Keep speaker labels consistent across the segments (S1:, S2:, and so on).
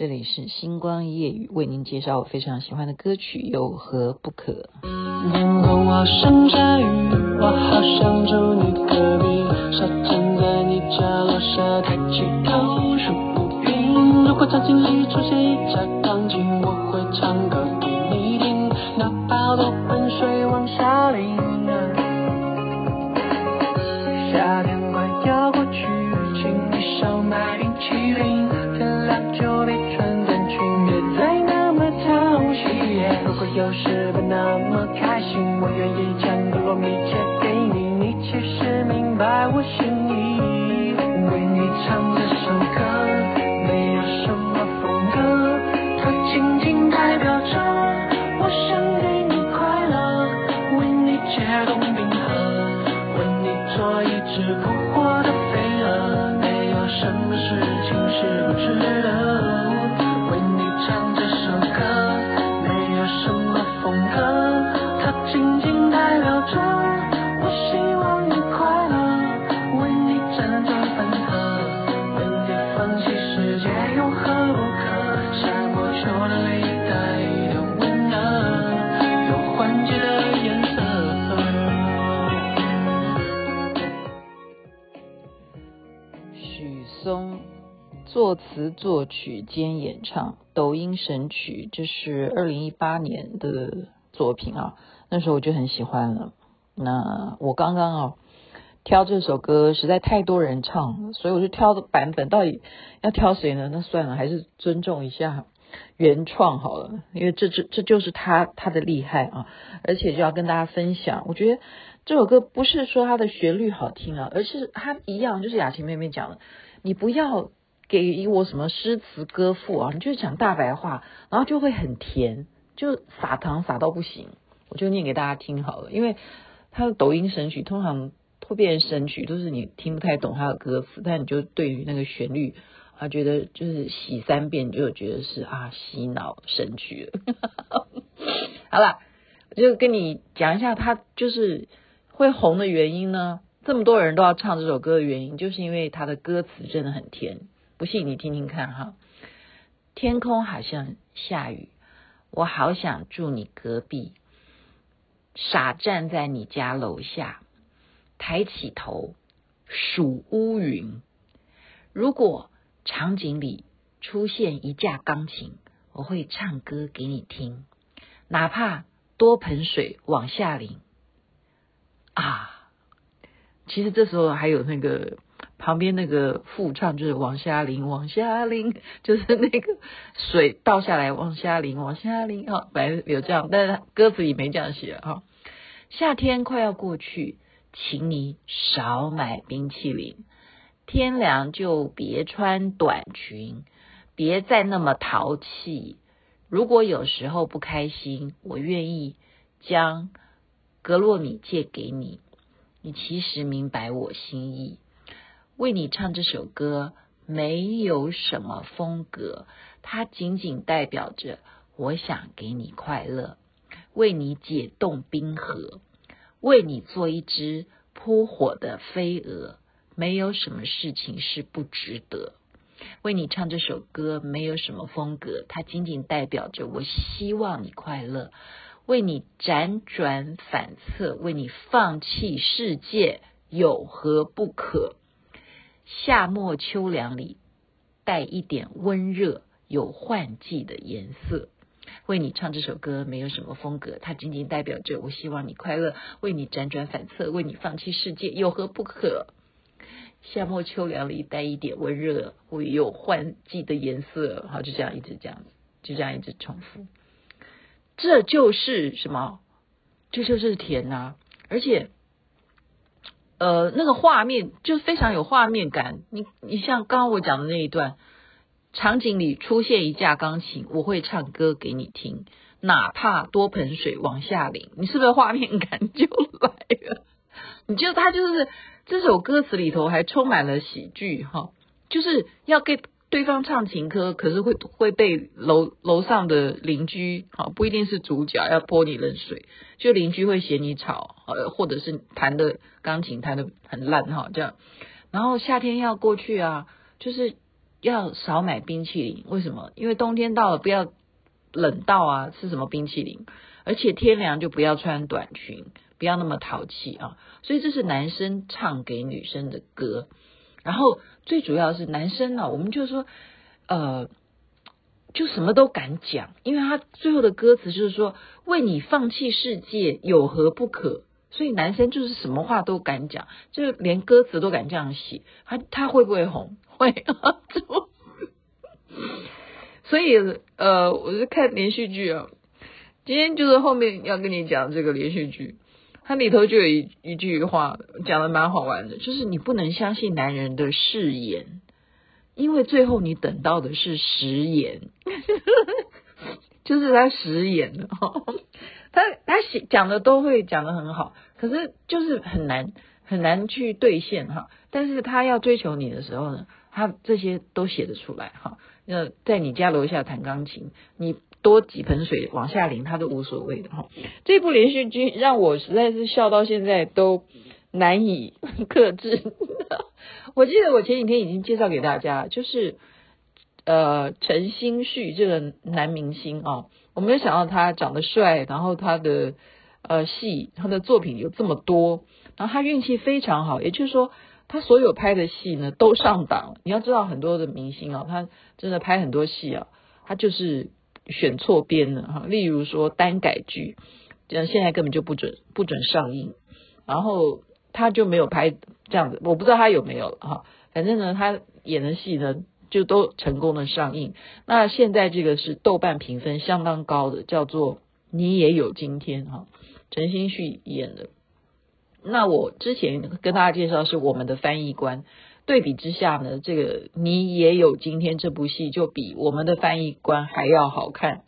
S1: 这里是星光夜雨，为您介绍我非常喜欢的歌曲《有何不可》。
S2: 天空好像下雨，我好想住你隔壁，沙滩在你家楼下，抬起头数乌云。如果场景里出现一架钢琴，我会唱有时不那么开心，我愿意将格洛米借给你，你其实明白我心意。为你唱这首歌，
S1: 作词作曲兼演唱，抖音神曲，这是二零一八年的作品啊。那时候我就很喜欢了。那我刚刚啊挑这首歌，实在太多人唱，所以我就挑的版本，到底要挑谁呢？那算了，还是尊重一下原创好了，因为这这这就是他他的厉害啊。而且就要跟大家分享，我觉得这首歌不是说它的旋律好听啊，而是它一样，就是雅琴妹妹讲的，你不要。给我什么诗词歌赋啊？你就讲大白话，然后就会很甜，就撒糖撒到不行。我就念给大家听好了，因为他的抖音神曲通常会变成神曲，都是你听不太懂他的歌词，但你就对于那个旋律啊，觉得就是洗三遍就觉得是啊洗脑神曲了。好了，我就跟你讲一下，他就是会红的原因呢。这么多人都要唱这首歌的原因，就是因为他的歌词真的很甜。不信你听听看哈，天空好像下雨，我好想住你隔壁，傻站在你家楼下，抬起头数乌云。如果场景里出现一架钢琴，我会唱歌给你听，哪怕多盆水往下淋。啊，其实这时候还有那个。旁边那个副唱就是往下淋，往下淋，就是那个水倒下来，往下淋，往下淋。哈，本来有这样，但是歌词里没这样写哈。夏天快要过去，请你少买冰淇淋。天凉就别穿短裙，别再那么淘气。如果有时候不开心，我愿意将格洛米借给你。你其实明白我心意。为你唱这首歌，没有什么风格，它仅仅代表着我想给你快乐，为你解冻冰河，为你做一只扑火的飞蛾，没有什么事情是不值得。为你唱这首歌，没有什么风格，它仅仅代表着我希望你快乐，为你辗转反侧，为你放弃世界，有何不可？夏末秋凉里带一点温热，有换季的颜色。为你唱这首歌，没有什么风格，它仅仅代表着我希望你快乐。为你辗转反侧，为你放弃世界，有何不可？夏末秋凉里带一点温热，会有换季的颜色。好，就这样一直这样子，就这样一直重复。这就是什么？这就是甜呐、啊，而且。呃，那个画面就非常有画面感。你你像刚刚我讲的那一段，场景里出现一架钢琴，我会唱歌给你听，哪怕多盆水往下淋，你是不是画面感就来了？你就他就是这首歌词里头还充满了喜剧哈，就是要给。对方唱情歌，可是会会被楼楼上的邻居，好不一定是主角要泼你冷水，就邻居会嫌你吵，呃，或者是弹的钢琴弹的很烂哈，这样。然后夏天要过去啊，就是要少买冰淇淋，为什么？因为冬天到了，不要冷到啊，吃什么冰淇淋？而且天凉就不要穿短裙，不要那么淘气啊。所以这是男生唱给女生的歌。然后最主要是男生呢、啊，我们就说，呃，就什么都敢讲，因为他最后的歌词就是说，为你放弃世界有何不可？所以男生就是什么话都敢讲，就连歌词都敢这样写。他他会不会红？会。所以呃，我是看连续剧啊，今天就是后面要跟你讲这个连续剧。它里头就有一一句话讲的蛮好玩的，就是你不能相信男人的誓言，因为最后你等到的是食言，就是他食言了。他他写讲的都会讲的很好，可是就是很难很难去兑现哈。但是他要追求你的时候呢，他这些都写得出来哈。那在你家楼下弹钢琴，你。多几盆水往下淋，他都无所谓的哈。这部连续剧让我实在是笑到现在都难以克制。我记得我前几天已经介绍给大家，就是呃陈星旭这个男明星啊，我没有想到他长得帅，然后他的呃戏他的作品有这么多，然后他运气非常好，也就是说他所有拍的戏呢都上档。你要知道很多的明星啊，他真的拍很多戏啊，他就是。选错边了哈，例如说单改剧，这样现在根本就不准不准上映，然后他就没有拍这样子，我不知道他有没有哈，反正呢他演的戏呢就都成功的上映。那现在这个是豆瓣评分相当高的，叫做《你也有今天》哈，陈星旭演的。那我之前跟大家介绍是我们的翻译官。对比之下呢，这个你也有今天这部戏就比我们的翻译官还要好看。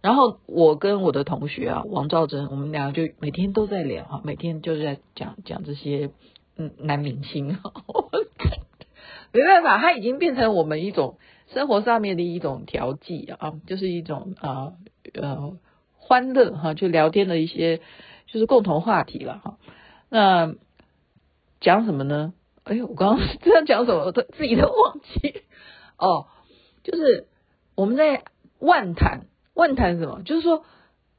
S1: 然后我跟我的同学啊，王兆珍，我们俩就每天都在聊啊，每天就是在讲讲这些嗯男明星。没办法，他已经变成我们一种生活上面的一种调剂啊，就是一种啊呃欢乐哈，就聊天的一些就是共同话题了哈。那讲什么呢？哎呦，我刚刚这样讲什么，我都自己都忘记 哦。就是我们在万谈，万谈什么？就是说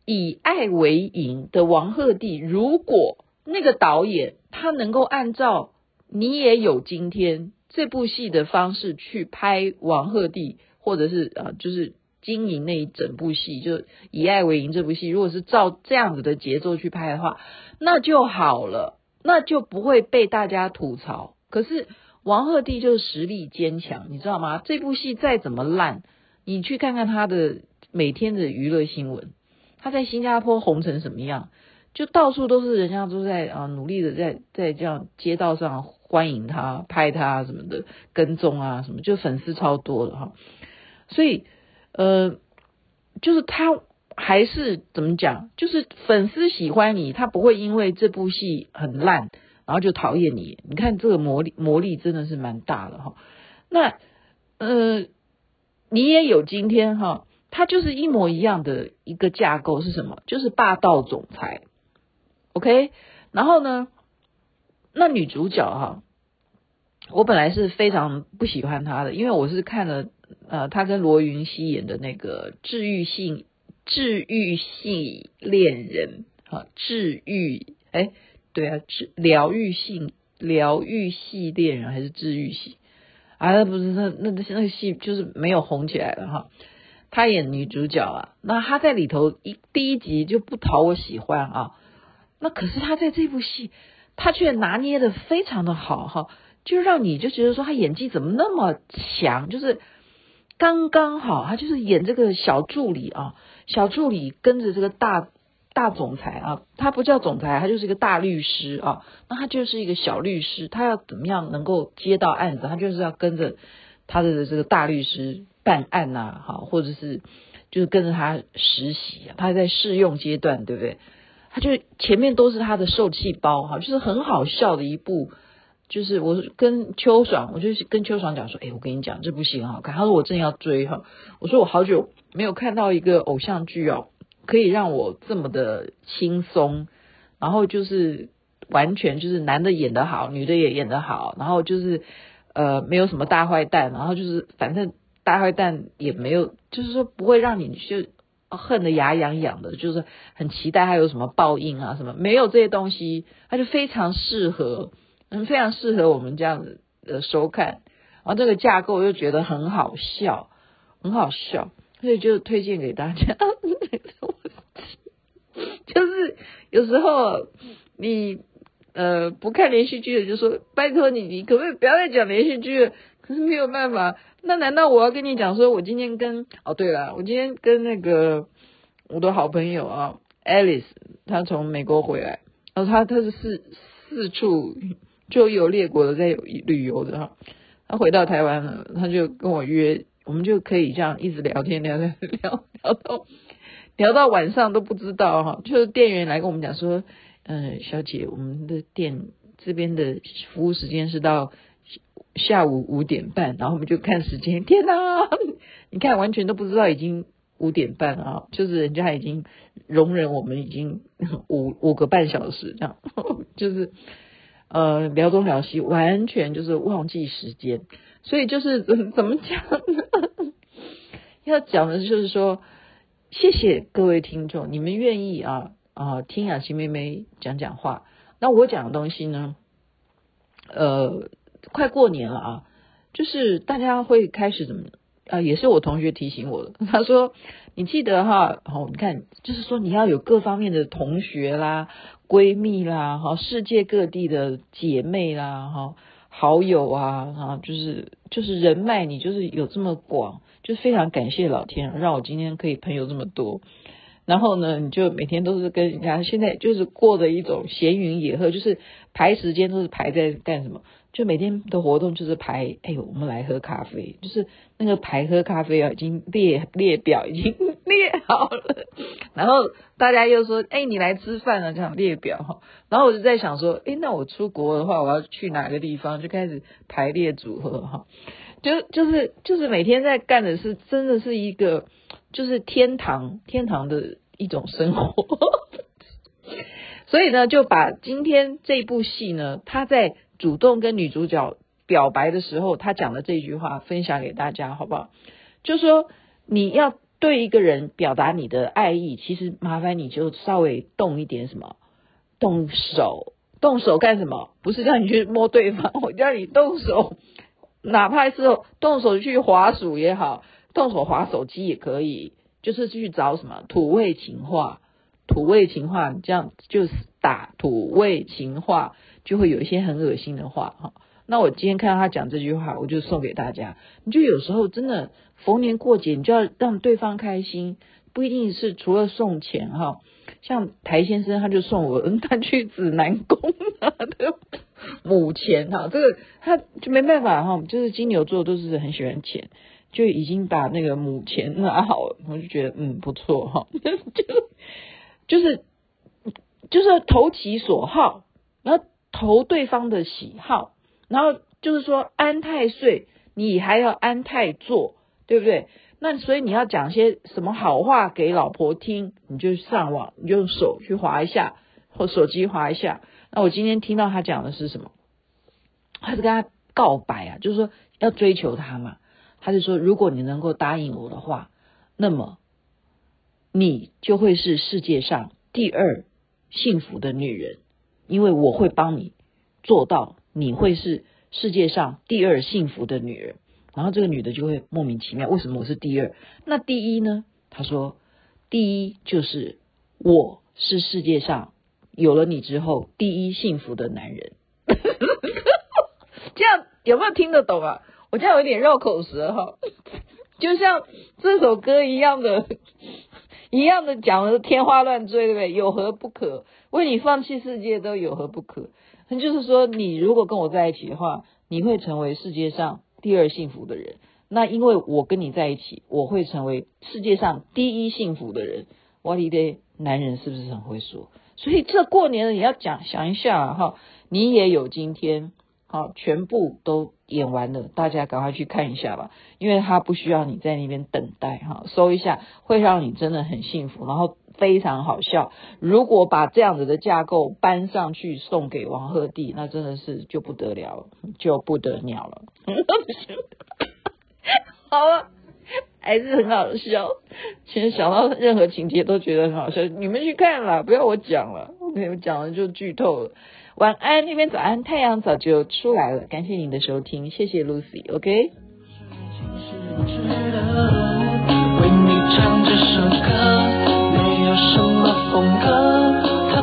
S1: 以爱为营的王鹤棣，如果那个导演他能够按照你也有今天这部戏的方式去拍王鹤棣，或者是啊，就是经营那一整部戏，就以爱为营这部戏，如果是照这样子的节奏去拍的话，那就好了，那就不会被大家吐槽。可是王鹤棣就是实力坚强，你知道吗？这部戏再怎么烂，你去看看他的每天的娱乐新闻，他在新加坡红成什么样？就到处都是人家都在啊努力的在在这样街道上欢迎他、拍他什么的，跟踪啊什么，就粉丝超多的哈。所以呃，就是他还是怎么讲？就是粉丝喜欢你，他不会因为这部戏很烂。然后就讨厌你，你看这个魔力魔力真的是蛮大的哈。那呃，你也有今天哈，它就是一模一样的一个架构是什么？就是霸道总裁，OK。然后呢，那女主角哈，我本来是非常不喜欢她的，因为我是看了呃，她跟罗云熙演的那个治愈系治愈系恋人哈，治愈哎。对啊，治疗愈性疗愈系恋人还是治愈系啊？那不是那那那个戏就是没有红起来了哈。她演女主角啊，那她在里头一第一集就不讨我喜欢啊。那可是她在这部戏，她却拿捏的非常的好哈，就让你就觉得说她演技怎么那么强，就是刚刚好，她就是演这个小助理啊，小助理跟着这个大。大总裁啊，他不叫总裁，他就是一个大律师啊。那他就是一个小律师，他要怎么样能够接到案子？他就是要跟着他的这个大律师办案呐，哈，或者是就是跟着他实习啊。他在试用阶段，对不对？他就前面都是他的受气包哈，就是很好笑的一部。就是我跟秋爽，我就跟秋爽讲说，哎，我跟你讲这部戏很好看。他说我正要追哈，我说我好久没有看到一个偶像剧哦。可以让我这么的轻松，然后就是完全就是男的演得好，女的也演得好，然后就是呃没有什么大坏蛋，然后就是反正大坏蛋也没有，就是说不会让你就恨得牙痒痒的，就是很期待他有什么报应啊什么，没有这些东西，他就非常适合，嗯，非常适合我们这样子的收看，然后这个架构又觉得很好笑，很好笑，所以就推荐给大家。有时候你呃不看连续剧的，就说拜托你，你可不可以不要再讲连续剧？可是没有办法，那难道我要跟你讲说，我今天跟哦对了，我今天跟那个我的好朋友啊，Alice，她从美国回来，然后她她是四四处周游列国的在旅游的哈，她回到台湾了，她就跟我约，我们就可以这样一直聊天聊聊聊聊到。聊到晚上都不知道哈，就是店员来跟我们讲说，嗯，小姐，我们的店这边的服务时间是到下午五点半，然后我们就看时间，天哪，你看完全都不知道已经五点半啊，就是人家已经容忍我们已经五五个半小时这样，就是呃聊东聊西，完全就是忘记时间，所以就是怎么讲呢？要讲的就是说。谢谢各位听众，你们愿意啊啊听雅琪妹妹讲讲话。那我讲的东西呢，呃，快过年了啊，就是大家会开始怎么啊？也是我同学提醒我的，他说你记得哈，好，你看，就是说你要有各方面的同学啦、闺蜜啦、哈，世界各地的姐妹啦、哈，好友啊，哈，就是就是人脉，你就是有这么广。就非常感谢老天，让我今天可以朋友这么多。然后呢，你就每天都是跟人家，现在就是过着一种闲云野鹤，就是排时间都是排在干什么？就每天的活动就是排，哎呦，我们来喝咖啡，就是那个排喝咖啡啊，已经列列表已经列好了。然后大家又说，哎，你来吃饭了，这样列表哈。然后我就在想说，哎，那我出国的话，我要去哪个地方？就开始排列组合哈。就就是就是每天在干的是，真的是一个就是天堂天堂的一种生活，所以呢，就把今天这部戏呢，他在主动跟女主角表白的时候，他讲的这句话分享给大家，好不好？就说你要对一个人表达你的爱意，其实麻烦你就稍微动一点什么，动手，动手干什么？不是让你去摸对方，我叫你动手。哪怕是动手去滑鼠也好，动手滑手机也可以，就是去找什么土味情话，土味情话，这样就是打土味情话，就会有一些很恶心的话哈。那我今天看到他讲这句话，我就送给大家。你就有时候真的逢年过节，你就要让对方开心，不一定是除了送钱哈。像台先生他就送我，他去指南宫 拿的。母钱哈，这个他就没办法哈，就是金牛座都是很喜欢钱，就已经把那个母钱拿好了，我就觉得嗯不错哈，就 就是就是投其所好，投对方的喜好，然后就是说安太岁，你还要安太座，对不对？那所以你要讲些什么好话给老婆听，你就上网，你用手去划一下，或手机划一下。那我今天听到他讲的是什么？他是跟他告白啊，就是说要追求他嘛。他就说，如果你能够答应我的话，那么你就会是世界上第二幸福的女人，因为我会帮你做到，你会是世界上第二幸福的女人。然后这个女的就会莫名其妙，为什么我是第二？那第一呢？她说，第一就是我是世界上。有了你之后，第一幸福的男人，这样有没有听得懂啊？我这样有点绕口舌哈，就像这首歌一样的，一样的讲的天花乱坠，对不对？有何不可？为你放弃世界都有何不可？那就是说，你如果跟我在一起的话，你会成为世界上第二幸福的人。那因为我跟你在一起，我会成为世界上第一幸福的人。哇哩嘞，男人是不是很会说？所以这过年了，也要讲想一下哈，你也有今天，好，全部都演完了，大家赶快去看一下吧，因为它不需要你在那边等待哈，搜一下会让你真的很幸福，然后非常好笑。如果把这样子的架构搬上去送给王鹤棣，那真的是就不得了，就不得了了。好了，还是很好笑。其实想到任何情节都觉得很好笑，你们去看啦，不要我讲了，我跟你们讲了就剧透了。晚安，那边早安，太阳早就出来了。感谢你的收听，谢谢 Lucy，OK、为
S2: 你唱这首歌，没有什么风格，它。